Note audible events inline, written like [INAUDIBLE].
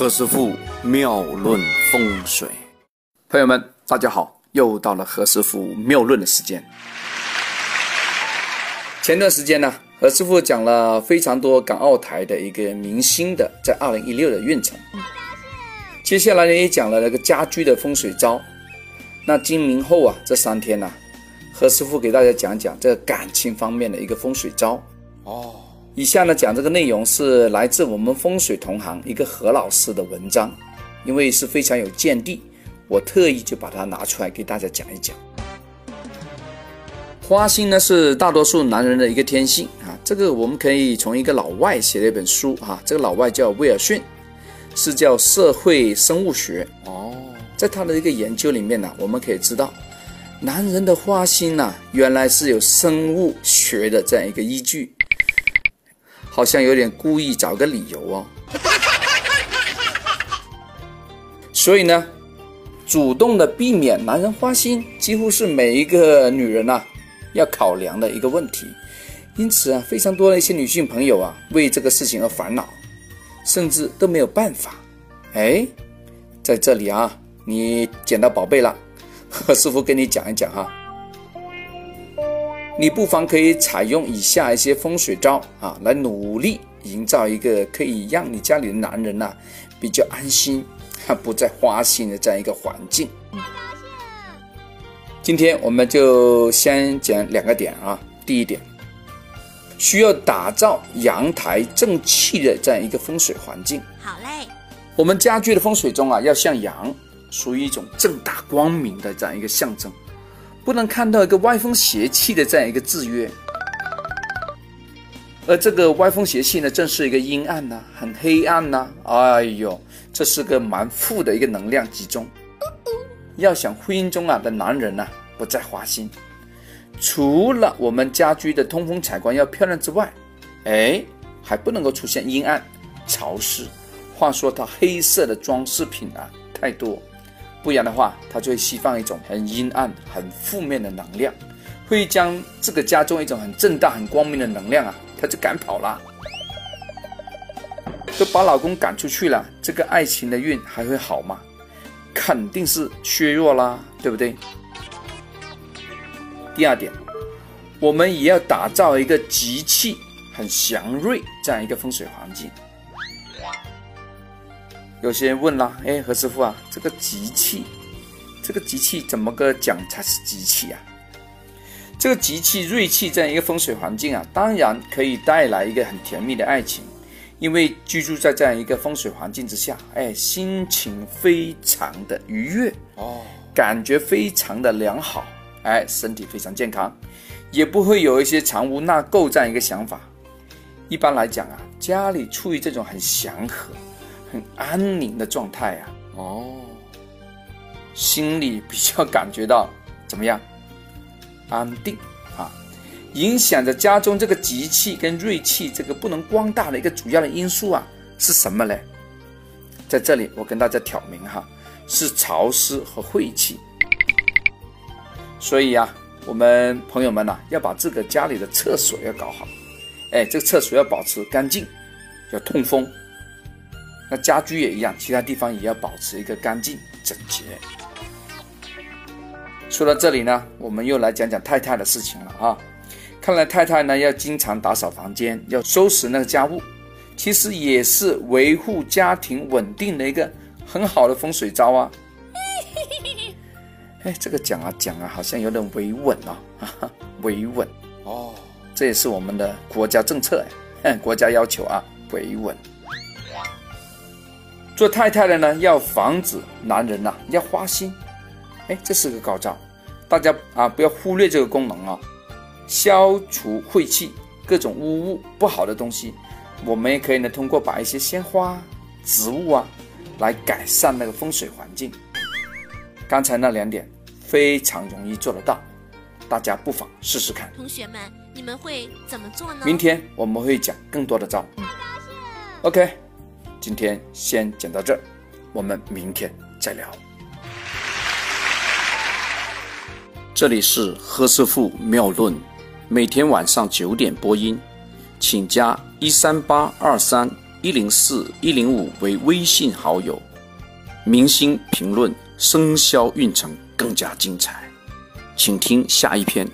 何师傅妙论风水，朋友们，大家好，又到了何师傅妙论的时间。前段时间呢，何师傅讲了非常多港澳台的一个明星的在二零一六的运程，接下来呢也讲了那个家居的风水招。那今明后啊这三天呢，何师傅给大家讲讲这个感情方面的一个风水招。哦。以下呢讲这个内容是来自我们风水同行一个何老师的文章，因为是非常有见地，我特意就把它拿出来给大家讲一讲。花心呢是大多数男人的一个天性啊，这个我们可以从一个老外写的一本书啊，这个老外叫威尔逊，是叫社会生物学哦，在他的一个研究里面呢，我们可以知道，男人的花心呢原来是有生物学的这样一个依据。好像有点故意找个理由哦，[LAUGHS] 所以呢，主动的避免男人花心，几乎是每一个女人呐要考量的一个问题。因此啊，非常多的一些女性朋友啊，为这个事情而烦恼，甚至都没有办法。哎，在这里啊，你捡到宝贝了，何 [LAUGHS] 师傅跟你讲一讲哈。你不妨可以采用以下一些风水招啊，来努力营造一个可以让你家里的男人呐比较安心、不再花心的这样一个环境。今天我们就先讲两个点啊。第一点，需要打造阳台正气的这样一个风水环境。好嘞，我们家居的风水中啊，要像阳，属于一种正大光明的这样一个象征。不能看到一个歪风邪气的这样一个制约，而这个歪风邪气呢，正是一个阴暗呐，很黑暗呐。哎呦，这是个蛮负的一个能量集中。要想婚姻中啊的男人呐不再花心，除了我们家居的通风采光要漂亮之外，哎，还不能够出现阴暗、潮湿。话说它黑色的装饰品啊太多。不然的话，它就会释放一种很阴暗、很负面的能量，会将这个家中一种很正大、很光明的能量啊，它就赶跑了，都把老公赶出去了，这个爱情的运还会好吗？肯定是削弱啦，对不对？第二点，我们也要打造一个吉气、很祥瑞这样一个风水环境。有些人问了，哎，何师傅啊，这个吉气，这个吉气怎么个讲才是吉气啊？这个吉气、锐气这样一个风水环境啊，当然可以带来一个很甜蜜的爱情，因为居住在这样一个风水环境之下，哎，心情非常的愉悦哦，感觉非常的良好，哎，身体非常健康，也不会有一些藏污纳垢这样一个想法。一般来讲啊，家里处于这种很祥和。很安宁的状态呀，哦，心里比较感觉到怎么样？安定啊，影响着家中这个吉气跟锐气这个不能光大的一个主要的因素啊，是什么嘞？在这里我跟大家挑明哈，是潮湿和晦气。所以呀，我们朋友们呐，要把这个家里的厕所要搞好，哎，这个厕所要保持干净，要通风。那家居也一样，其他地方也要保持一个干净整洁。说到这里呢，我们又来讲讲太太的事情了啊。看来太太呢要经常打扫房间，要收拾那个家务，其实也是维护家庭稳定的一个很好的风水招啊。[LAUGHS] 哎，这个讲啊讲啊，好像有点维稳啊，维稳哦，这也是我们的国家政策哎，[LAUGHS] 国家要求啊，维稳。做太太的呢，要防止男人呐要花心，哎，这是个高招，大家啊不要忽略这个功能啊，消除晦气，各种污物不好的东西，我们也可以呢通过把一些鲜花、植物啊，来改善那个风水环境。刚才那两点非常容易做得到，大家不妨试试看。同学们，你们会怎么做呢？明天我们会讲更多的招。OK。今天先讲到这儿，我们明天再聊。这里是何师傅妙论，每天晚上九点播音，请加一三八二三一零四一零五为微信好友，明星评论生肖运程更加精彩，请听下一篇。